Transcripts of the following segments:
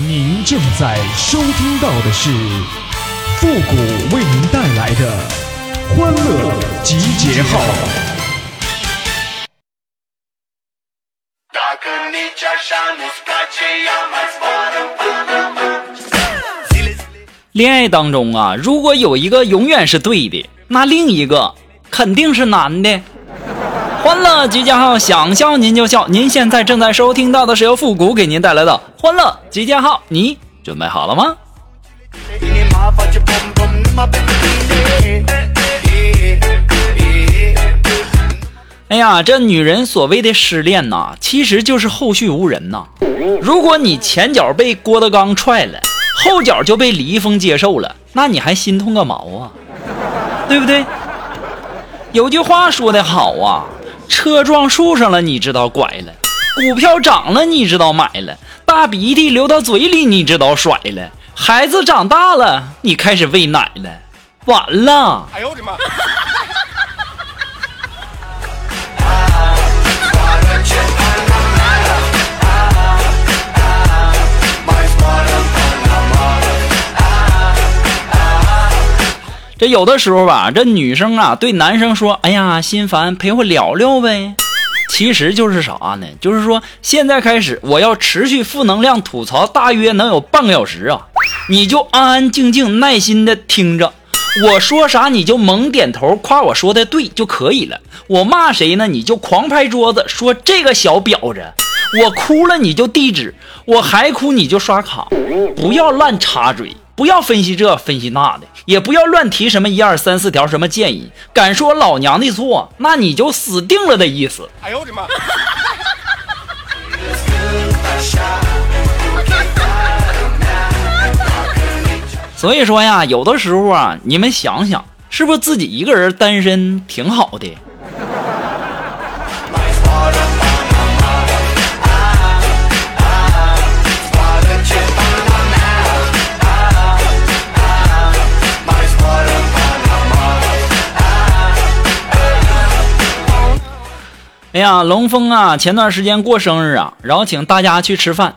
您正在收听到的是复古为您带来的欢乐集结号。恋爱当中啊，如果有一个永远是对的，那另一个肯定是男的。欢乐集结号，想笑您就笑。您现在正在收听到的是由复古给您带来的欢乐集结号，你准备好了吗？哎呀，这女人所谓的失恋呐，其实就是后续无人呐。如果你前脚被郭德纲踹了，后脚就被李易峰接受了，那你还心痛个毛啊？对不对？有句话说得好啊。车撞树上了，你知道拐了；股票涨了，你知道买了；大鼻涕流到嘴里，你知道甩了；孩子长大了，你开始喂奶了。完了！哎呦我的妈！这有的时候吧，这女生啊对男生说：“哎呀，心烦，陪我聊聊呗。”其实就是啥呢？就是说现在开始我要持续负能量吐槽，大约能有半个小时啊。你就安安静静耐心的听着，我说啥你就猛点头，夸我说的对就可以了。我骂谁呢？你就狂拍桌子说这个小婊子。我哭了你就递纸，我还哭你就刷卡，不要乱插嘴。不要分析这分析那的，也不要乱提什么一二三四条什么建议。敢说老娘的错，那你就死定了的意思。哎呦我的妈！所以说呀，有的时候啊，你们想想，是不是自己一个人单身挺好的？哎呀，龙峰啊，前段时间过生日啊，然后请大家去吃饭。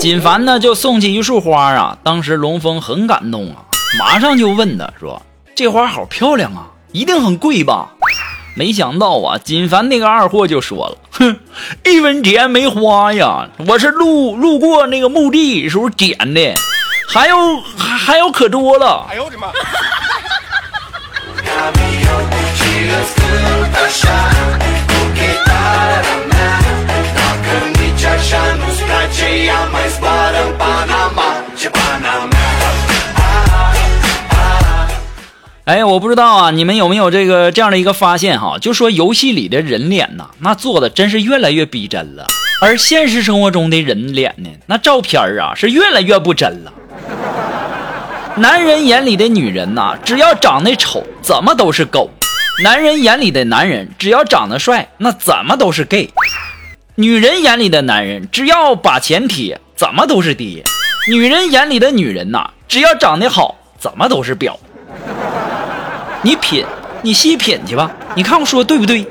锦凡呢就送去一束花啊，当时龙峰很感动啊，马上就问他说：“这花好漂亮啊，一定很贵吧？”没想到啊，锦凡那个二货就说了：“哼，一分钱没花呀，我是路路过那个墓地时候捡的，还有还还有可多了。”哎呦我的妈！哎，我不知道啊，你们有没有这个这样的一个发现哈？就说游戏里的人脸呐，那做的真是越来越逼真了，而现实生活中的人脸呢，那照片啊是越来越不真了。男人眼里的女人呐，只要长得丑，怎么都是狗；男人眼里的男人，只要长得帅，那怎么都是 gay。女人眼里的男人，只要把钱贴，怎么都是爹；女人眼里的女人呐，只要长得好，怎么都是婊。你品，你细品去吧，你看我说对不对？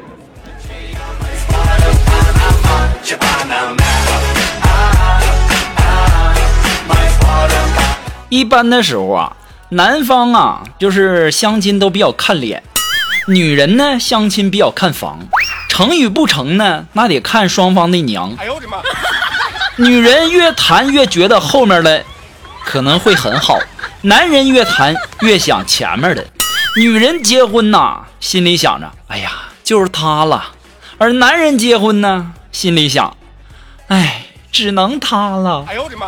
一般的时候啊，男方啊就是相亲都比较看脸，女人呢相亲比较看房。成与不成呢？那得看双方的娘。哎呦我的妈！女人越谈越觉得后面的可能会很好，男人越谈越想前面的。女人结婚呐，心里想着，哎呀，就是他了；而男人结婚呢，心里想，哎，只能他了。哎呦我的妈！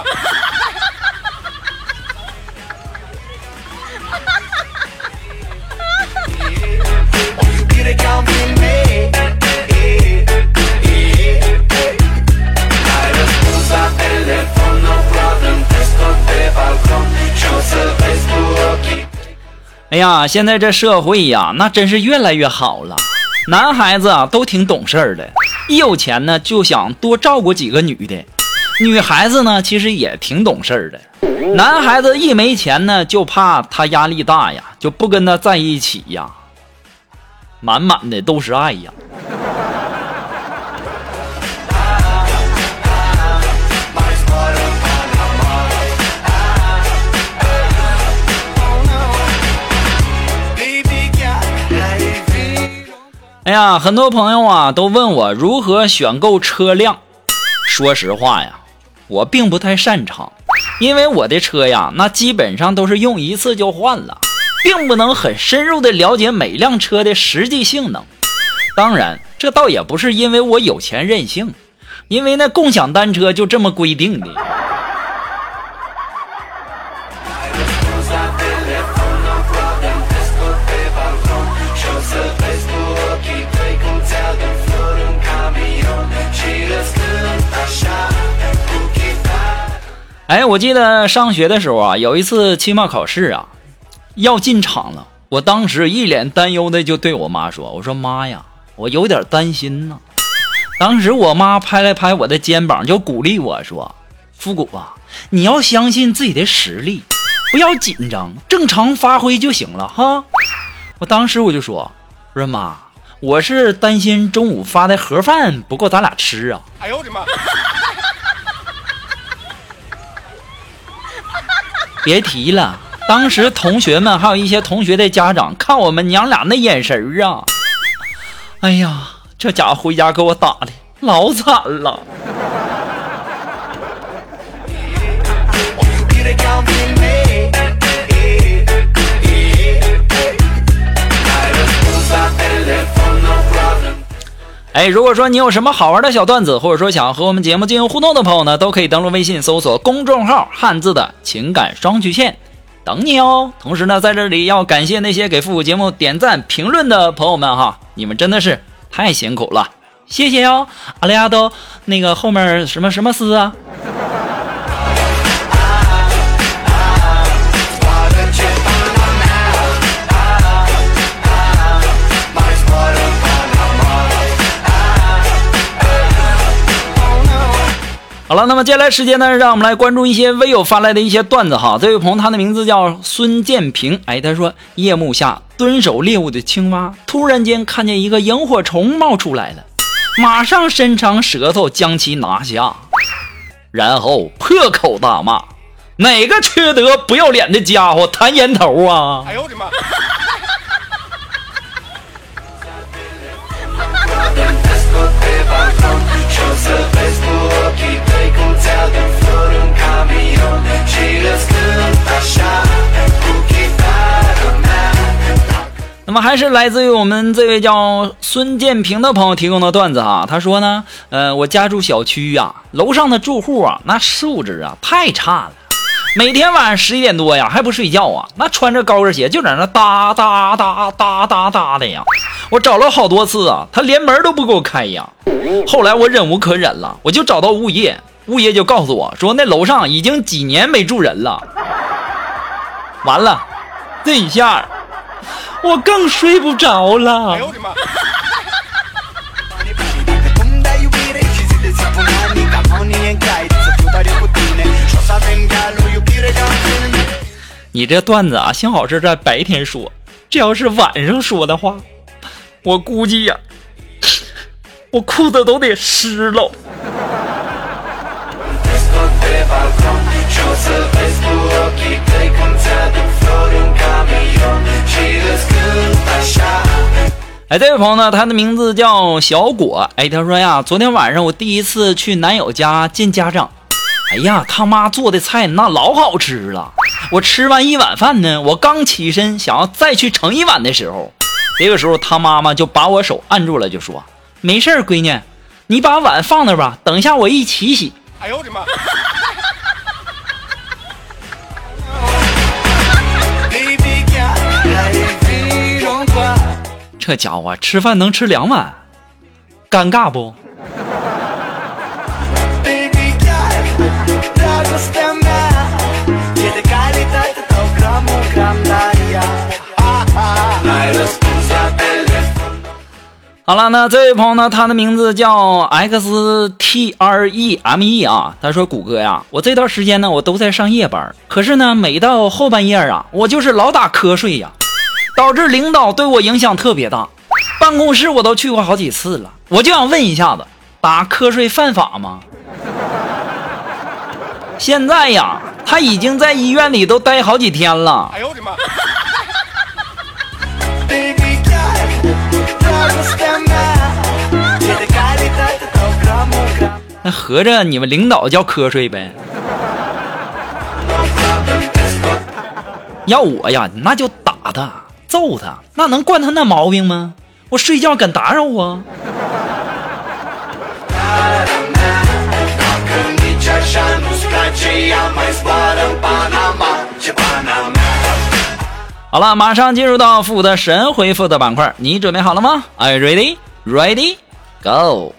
哎呀，现在这社会呀，那真是越来越好了。男孩子啊，都挺懂事儿的，一有钱呢，就想多照顾几个女的。女孩子呢，其实也挺懂事儿的。男孩子一没钱呢，就怕他压力大呀，就不跟他在一起呀。满满的都是爱呀。呀，很多朋友啊都问我如何选购车辆。说实话呀，我并不太擅长，因为我的车呀，那基本上都是用一次就换了，并不能很深入的了解每辆车的实际性能。当然，这倒也不是因为我有钱任性，因为那共享单车就这么规定的。哎，我记得上学的时候啊，有一次期末考试啊，要进场了。我当时一脸担忧的就对我妈说：“我说妈呀，我有点担心呢。”当时我妈拍了拍我的肩膀，就鼓励我说：“复古啊，你要相信自己的实力，不要紧张，正常发挥就行了哈。”我当时我就说：“我说妈，我是担心中午发的盒饭不够咱俩吃啊。”哎呦我的妈！别提了，当时同学们还有一些同学的家长看我们娘俩那眼神儿啊，哎呀，这家伙回家给我打的老惨了。哎，如果说你有什么好玩的小段子，或者说想和我们节目进行互动的朋友呢，都可以登录微信搜索公众号“汉字的情感双曲线”，等你哦。同时呢，在这里要感谢那些给复古节目点赞评论的朋友们哈，你们真的是太辛苦了，谢谢哟。阿里亚多，那个后面什么什么斯啊？好了，那么接下来时间呢，让我们来关注一些微友发来的一些段子哈。这位朋友他的名字叫孙建平，哎，他说夜幕下蹲守猎物的青蛙突然间看见一个萤火虫冒出来了，马上伸长舌头将其拿下，然后破口大骂：“哪个缺德不要脸的家伙弹烟头啊！”哎呦我的妈！那么还是来自于我们这位叫孙建平的朋友提供的段子哈。他说呢，呃，我家住小区呀，楼上的住户啊，那素质啊太差了，每天晚上十一点多呀还不睡觉啊，那穿着高跟鞋就在那哒哒哒哒哒哒的呀。我找了好多次啊，他连门都不给我开呀。后来我忍无可忍了，我就找到物业，物业就告诉我说，那楼上已经几年没住人了。完了，这一下。我更睡不着了。哎呦我的妈！你这段子啊，幸好是在白天说，这要是晚上说的话，我估计呀，我裤子都得湿了。哎，这位朋友呢，他的名字叫小果。哎，他说呀，昨天晚上我第一次去男友家见家长，哎呀，他妈做的菜那老好吃了。我吃完一碗饭呢，我刚起身想要再去盛一碗的时候，这个时候他妈妈就把我手按住了，就说：“没事闺女，你把碗放那吧，等一下我一起洗。”哎呦我的妈！这家伙吃饭能吃两碗，尴尬不？好了，那这位朋友呢？他的名字叫 X T R E M E 啊。他说：“谷歌呀，我这段时间呢，我都在上夜班，可是呢，每到后半夜啊，我就是老打瞌睡呀。”导致领导对我影响特别大，办公室我都去过好几次了。我就想问一下子，打瞌睡犯法吗？现在呀，他已经在医院里都待好几天了。哎呦我的妈！那合着你们领导叫瞌睡呗？要我呀，那就打他、揍他，那能惯他那毛病吗？我睡觉敢打扰我？好了，马上进入到复古的神回复的板块，你准备好了吗？Are you ready? Ready? Go!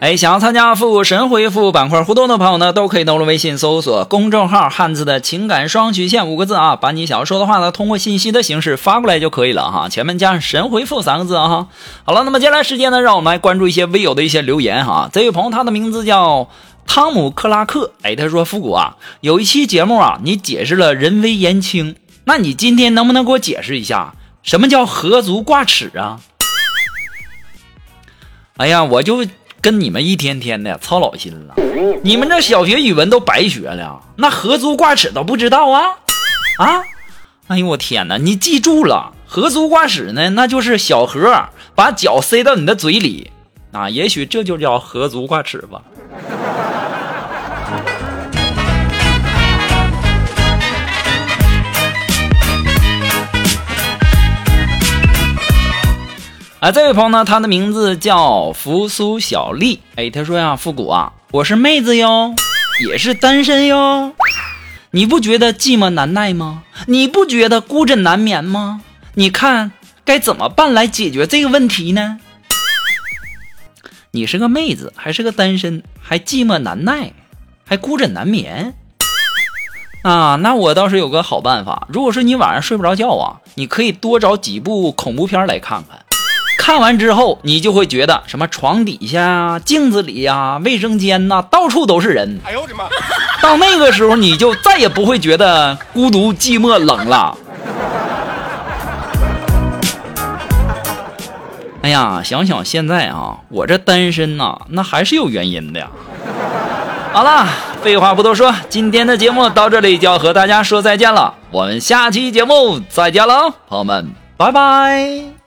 哎，想要参加复古神回复板块互动的朋友呢，都可以登录微信搜索公众号“汉字的情感双曲线”五个字啊，把你想要说的话呢，通过信息的形式发过来就可以了哈，前面加上“神回复”三个字啊。好了，那么接下来时间呢，让我们来关注一些微友的一些留言哈。这位朋友他的名字叫汤姆克拉克，哎，他说复古啊，有一期节目啊，你解释了人微言轻，那你今天能不能给我解释一下什么叫合足挂齿啊？哎呀，我就。跟你们一天天的操老心了，你们这小学语文都白学了，那合足挂齿都不知道啊啊！哎呦我天哪，你记住了，合足挂齿呢，那就是小何把脚塞到你的嘴里啊，也许这就叫合足挂齿吧。啊，这位朋友呢，他的名字叫扶苏小丽。哎，他说呀，复古啊，我是妹子哟，也是单身哟。你不觉得寂寞难耐吗？你不觉得孤枕难眠吗？你看该怎么办来解决这个问题呢？你是个妹子，还是个单身，还寂寞难耐，还孤枕难眠啊？那我倒是有个好办法。如果说你晚上睡不着觉啊，你可以多找几部恐怖片来看看。看完之后，你就会觉得什么床底下啊、镜子里呀、卫生间呐，到处都是人。哎呦我的妈！到那个时候，你就再也不会觉得孤独、寂寞、冷了。哎呀，想想现在啊，我这单身呐，那还是有原因的呀。好了，废话不多说，今天的节目到这里就要和大家说再见了。我们下期节目再见了，朋友们，拜拜。